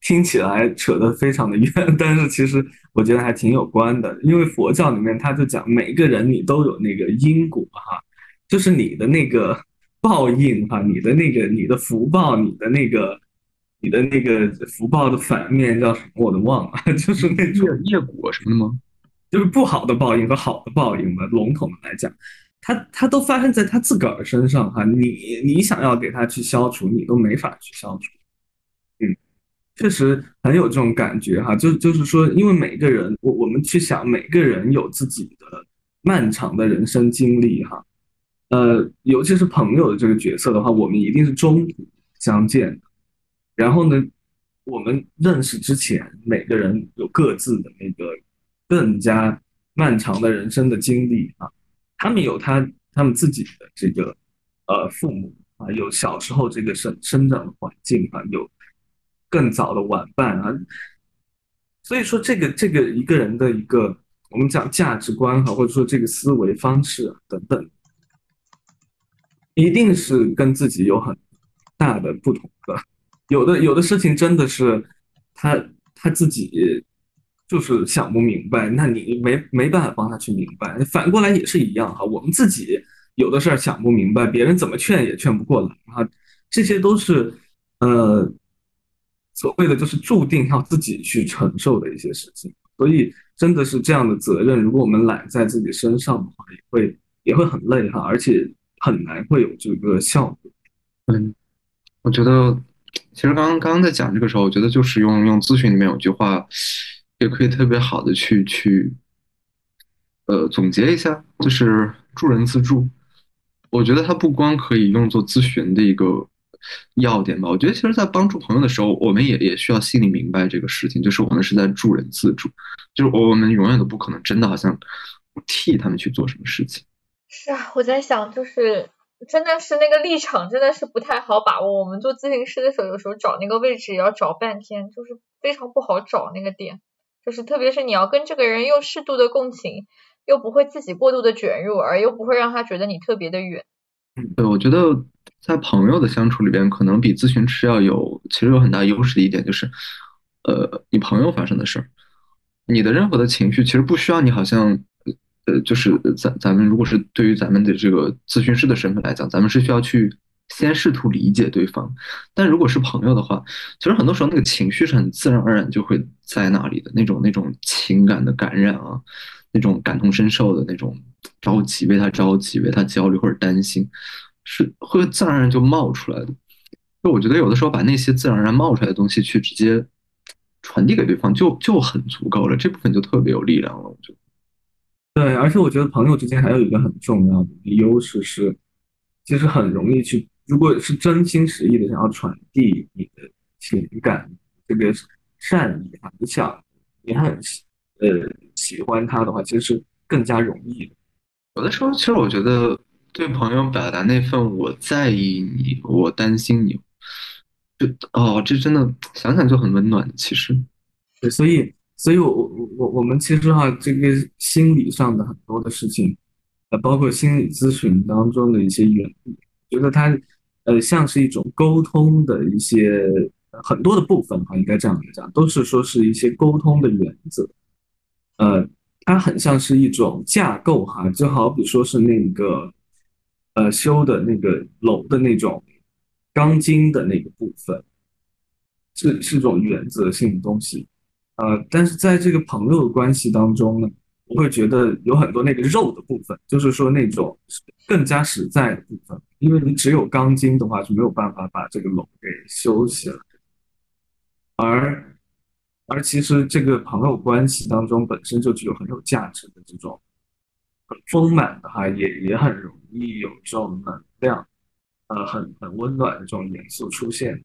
听起来扯得非常的远，但是其实我觉得还挺有关的，因为佛教里面他就讲每个人你都有那个因果哈，就是你的那个报应哈，你的那个你的福报，你的那个你的那个福报的反面叫什么我都忘了，就是那种业果什么的吗？就是不好的报应和好的报应嘛，笼统的来讲，他他都发生在他自个儿身上哈，你你想要给他去消除，你都没法去消除。嗯确实很有这种感觉哈，就就是说，因为每个人，我我们去想，每个人有自己的漫长的人生经历哈，呃，尤其是朋友的这个角色的话，我们一定是中途相见的。然后呢，我们认识之前，每个人有各自的那个更加漫长的人生的经历啊，他们有他他们自己的这个呃父母啊，有小时候这个生生长的环境啊，有。更早的晚伴啊，所以说这个这个一个人的一个我们讲价值观哈，或者说这个思维方式等等，一定是跟自己有很大的不同的。有的有的事情真的是他他自己就是想不明白，那你没没办法帮他去明白。反过来也是一样哈，我们自己有的事儿想不明白，别人怎么劝也劝不过来啊，这些都是呃所谓的就是注定要自己去承受的一些事情。所以真的是这样的责任，如果我们揽在自己身上的话，也会也会很累哈，而且很难会有这个效果。嗯，我觉得其实刚刚刚刚在讲这个时候，我觉得就是用用咨询里面有句话，也可以特别好的去去呃总结一下，就是助人自助。我觉得它不光可以用作咨询的一个要点吧，我觉得其实在帮助朋友的时候，我们也也需要心里明白这个事情，就是我们是在助人自助，就是我们永远都不可能真的好像替他们去做什么事情。是啊，我在想，就是真的是那个立场真的是不太好把握。我们做咨询师的时候，有时候找那个位置也要找半天，就是非常不好找那个点。就是特别是你要跟这个人又适度的共情，又不会自己过度的卷入，而又不会让他觉得你特别的远。对，我觉得在朋友的相处里边，可能比咨询师要有，其实有很大优势的一点就是，呃，你朋友发生的事儿，你的任何的情绪，其实不需要你好像，呃，就是咱咱们如果是对于咱们的这个咨询师的身份来讲，咱们是需要去先试图理解对方。但如果是朋友的话，其实很多时候那个情绪是很自然而然就会在那里的，那种那种情感的感染啊，那种感同身受的那种。着急，为他着急，为他焦虑或者担心，是会自然而然就冒出来的。就我觉得有的时候把那些自然而然冒出来的东西去直接传递给对方，就就很足够了。这部分就特别有力量了。我觉得。对，而且我觉得朋友之间还有一个很重要的优势是，其实很容易去，如果是真心实意的想要传递你的情感，这个善意啊，你想你很呃喜欢他的话，其实是更加容易的。有的时候，其实我觉得对朋友表达那份我在意你，我担心你，就哦，这真的想想就很温暖。其实，对，所以，所以我我我我们其实哈，这个心理上的很多的事情，呃，包括心理咨询当中的一些原理，觉得它呃像是一种沟通的一些很多的部分哈，应该这样来讲，都是说是一些沟通的原则，呃。它很像是一种架构哈，就好比说是那个，呃，修的那个楼的那种钢筋的那个部分，是是种原则性的东西，呃，但是在这个朋友关系当中呢，我会觉得有很多那个肉的部分，就是说那种更加实在的部分，因为你只有钢筋的话，就没有办法把这个楼给修起来，而。而其实这个朋友关系当中本身就具有很有价值的这种很丰满的哈，也也很容易有这种能量，呃，很很温暖的这种元素出现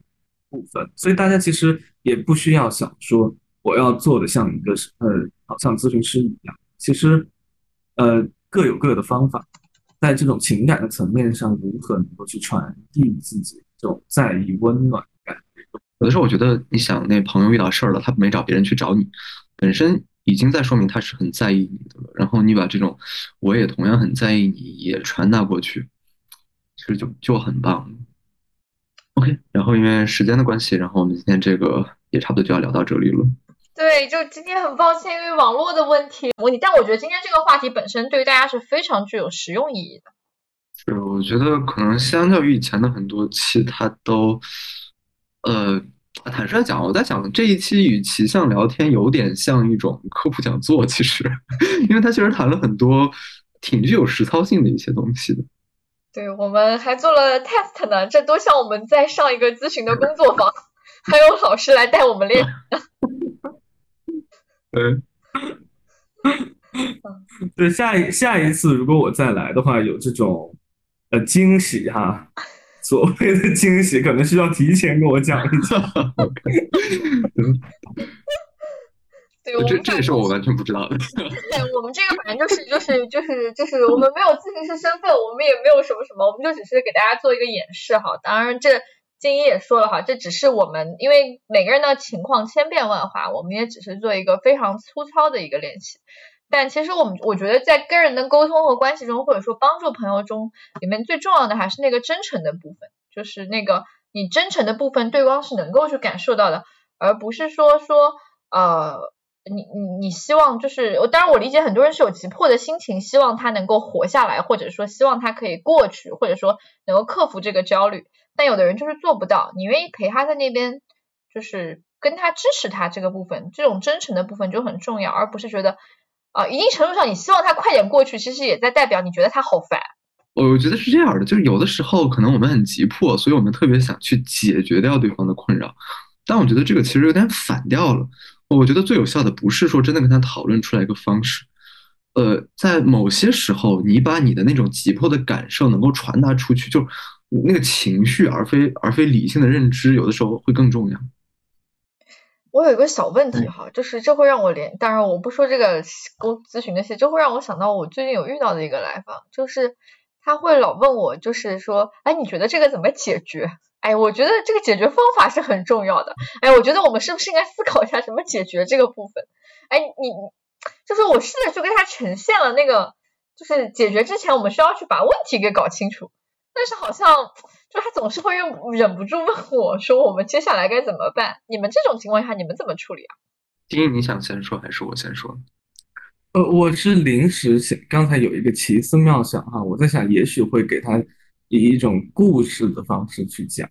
部分。所以大家其实也不需要想说我要做的像一个呃，好像咨询师一样。其实呃各有各的方法，在这种情感的层面上，如何能够去传递自己这种在意、温暖感。有的时候，我觉得你想那朋友遇到事儿了，他没找别人去找你，本身已经在说明他是很在意你的了。然后你把这种我也同样很在意你也传达过去，其实就就很棒。OK，然后因为时间的关系，然后我们今天这个也差不多就要聊到这里了。对，就今天很抱歉，因为网络的问题模拟，但我觉得今天这个话题本身对于大家是非常具有实用意义的。是，我觉得可能相较于以前的很多期，它都。呃，坦率讲，我在想这一期与其像聊天，有点像一种科普讲座。其实，因为它确实谈了很多挺具有实操性的一些东西的。对，我们还做了 test 呢，这都像我们在上一个咨询的工作坊，还有老师来带我们练。嗯，对，下一下一次如果我再来的话，有这种呃惊喜哈。所谓的惊喜，可能需要提前跟我讲一下。对，这这也是我完全不知道的。对，我们这个反正就是就是就是就是我们没有咨询师身份，我们也没有什么什么，我们就只是给大家做一个演示哈。当然，这静怡也说了哈，这只是我们因为每个人的情况千变万化，我们也只是做一个非常粗糙的一个练习。但其实我们我觉得在跟人的沟通和关系中，或者说帮助朋友中，里面最重要的还是那个真诚的部分，就是那个你真诚的部分，对方是能够去感受到的，而不是说说呃，你你你希望就是，当然我理解很多人是有急迫的心情，希望他能够活下来，或者说希望他可以过去，或者说能够克服这个焦虑，但有的人就是做不到，你愿意陪他在那边，就是跟他支持他这个部分，这种真诚的部分就很重要，而不是觉得啊，一定程度上你希望他快点过去，其实也在代表你觉得他好烦。我觉得是这样的，就是有的时候可能我们很急迫，所以我们特别想去解决掉对方的困扰，但我觉得这个其实有点反掉了。我觉得最有效的不是说真的跟他讨论出来一个方式，呃，在某些时候，你把你的那种急迫的感受能够传达出去，就那个情绪，而非而非理性的认知，有的时候会更重要。我有一个小问题哈，就是这会让我联，当然我不说这个公咨询那些，这会让我想到我最近有遇到的一个来访，就是。他会老问我，就是说，哎，你觉得这个怎么解决？哎，我觉得这个解决方法是很重要的。哎，我觉得我们是不是应该思考一下怎么解决这个部分？哎，你就是我试着去跟他呈现了那个，就是解决之前我们需要去把问题给搞清楚，但是好像就他总是会忍忍不住问我说，我们接下来该怎么办？你们这种情况下你们怎么处理啊？丁，你想先说还是我先说？呃，我是临时想，刚才有一个奇思妙想哈，我在想，也许会给他以一种故事的方式去讲，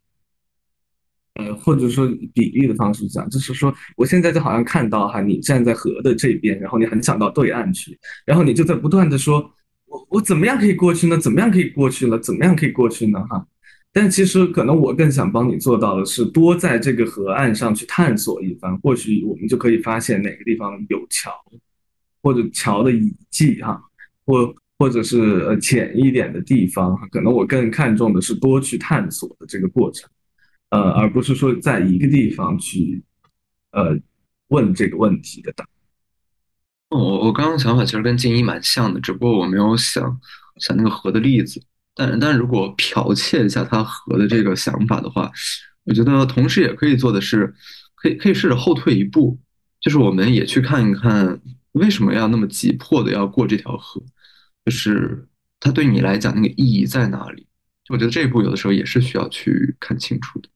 呃，或者说比喻的方式讲，就是说，我现在就好像看到哈，你站在河的这边，然后你很想到对岸去，然后你就在不断的说，我我怎么样可以过去呢？怎么样可以过去呢？怎么样可以过去呢？哈，但其实可能我更想帮你做到的是，多在这个河岸上去探索一番，或许我们就可以发现哪个地方有桥。或者桥的遗迹哈，或或者是呃浅一点的地方，可能我更看重的是多去探索的这个过程，呃，而不是说在一个地方去呃问这个问题的答案。我我刚刚想法其实跟静怡蛮像的，只不过我没有想想那个河的例子。但但如果剽窃一下他河的这个想法的话，我觉得同时也可以做的是，可以可以试着后退一步，就是我们也去看一看。为什么要那么急迫的要过这条河？就是它对你来讲那个意义在哪里？我觉得这一步有的时候也是需要去看清楚的。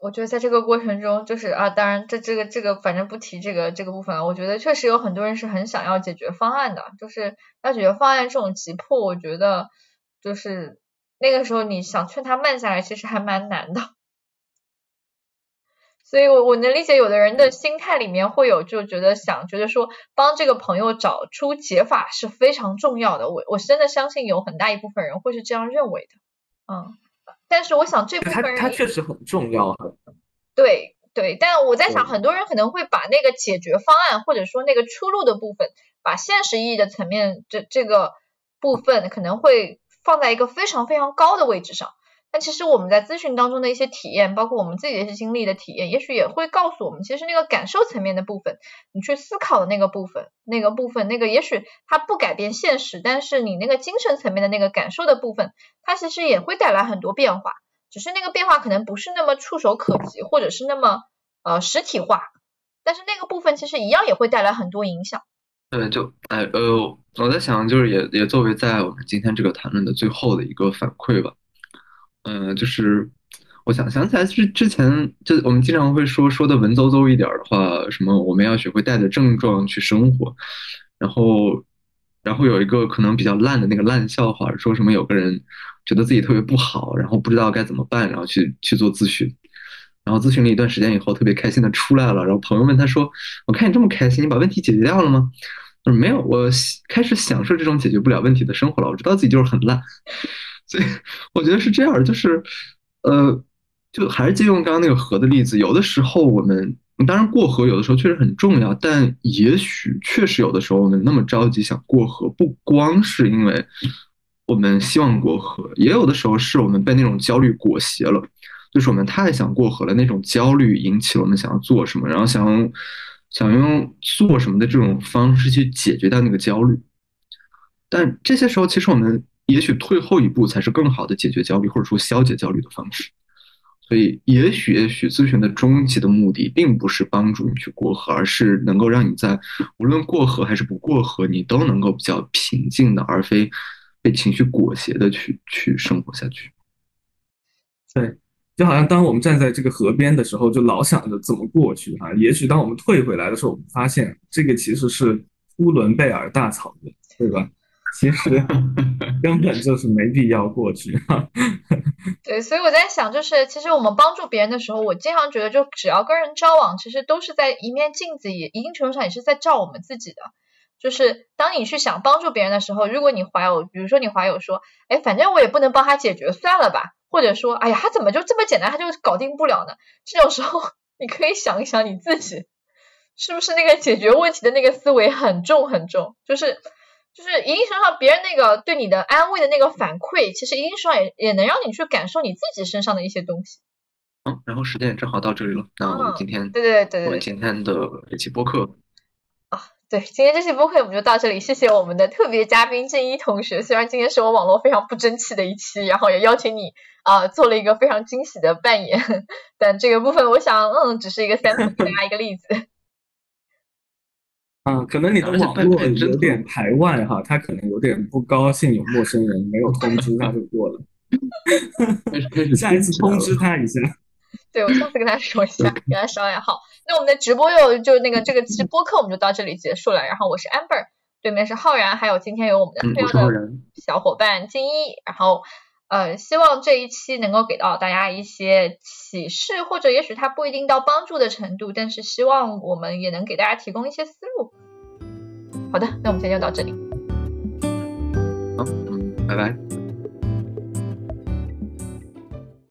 我觉得在这个过程中，就是啊，当然这这个这个反正不提这个这个部分了。我觉得确实有很多人是很想要解决方案的，就是要解决方案这种急迫，我觉得就是那个时候你想劝他慢下来，其实还蛮难的。所以，我我能理解有的人的心态里面会有就觉得想觉得说帮这个朋友找出解法是非常重要的。我我真的相信有很大一部分人会是这样认为的，嗯。但是我想这部分人他确实很重要。对对，但我在想很多人可能会把那个解决方案或者说那个出路的部分，把现实意义的层面这这个部分可能会放在一个非常非常高的位置上。但其实我们在咨询当中的一些体验，包括我们自己的一些经历的体验，也许也会告诉我们，其实那个感受层面的部分，你去思考的那个部分，那个部分，那个也许它不改变现实，但是你那个精神层面的那个感受的部分，它其实也会带来很多变化，只是那个变化可能不是那么触手可及，或者是那么呃实体化，但是那个部分其实一样也会带来很多影响。对，就哎呃，我在想，就是也也作为在我们今天这个谈论的最后的一个反馈吧。嗯，就是我想想起来，是之前就我们经常会说说的文绉绉一点的话，什么我们要学会带着症状去生活，然后然后有一个可能比较烂的那个烂笑话，说什么有个人觉得自己特别不好，然后不知道该怎么办，然后去去做咨询，然后咨询了一段时间以后，特别开心的出来了，然后朋友问他说：“我看你这么开心，你把问题解决掉了吗？”他说：“没有，我开始享受这种解决不了问题的生活了，我知道自己就是很烂。”所以我觉得是这样，就是，呃，就还是借用刚刚那个河的例子，有的时候我们当然过河，有的时候确实很重要，但也许确实有的时候我们那么着急想过河，不光是因为我们希望过河，也有的时候是我们被那种焦虑裹挟了，就是我们太想过河了，那种焦虑引起了我们想要做什么，然后想用想用做什么的这种方式去解决掉那个焦虑，但这些时候其实我们。也许退后一步才是更好的解决焦虑或者说消解焦虑的方式，所以也许也许咨询的终极的目的并不是帮助你去过河，而是能够让你在无论过河还是不过河，你都能够比较平静的，而非被情绪裹挟的去去生活下去。对，就好像当我们站在这个河边的时候，就老想着怎么过去哈。也许当我们退回来的时候，我们发现这个其实是呼伦贝尔大草原，对吧？其实根本就是没必要过去。对，所以我在想，就是其实我们帮助别人的时候，我经常觉得，就只要跟人交往，其实都是在一面镜子，也一定程度上也是在照我们自己的。就是当你去想帮助别人的时候，如果你怀有，比如说你怀有说，哎，反正我也不能帮他解决，算了吧。或者说，哎呀，他怎么就这么简单，他就搞定不了呢？这种时候，你可以想一想你自己，是不是那个解决问题的那个思维很重很重？就是就是一定程度上，别人那个对你的安慰的那个反馈，其实一定程度上也也能让你去感受你自己身上的一些东西。嗯，然后时间也正好到这里了，那我们今天对对对对，我们今天的一期播客啊。对，今天这期播客我们就到这里，谢谢我们的特别嘉宾郑一同学。虽然今天是我网络非常不争气的一期，然后也邀请你啊做了一个非常惊喜的扮演，但这个部分我想，嗯，只是一个 sample，给大家一个例子。啊，可能你的网络有点排外哈，他可能有点不高兴，有陌生人没有通知他就过了。下一次通知他一下。对，我下次跟他说一下，给他捎下好。那我们的直播又就那个这个直播课我们就到这里结束了。然后我是 Amber，对面是浩然，还有今天有我们的重要的小伙伴金一。然后呃，希望这一期能够给到大家一些启示，或者也许它不一定到帮助的程度，但是希望我们也能给大家提供一些思路。好的，那我们今天就到这里。好，拜拜。